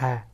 哎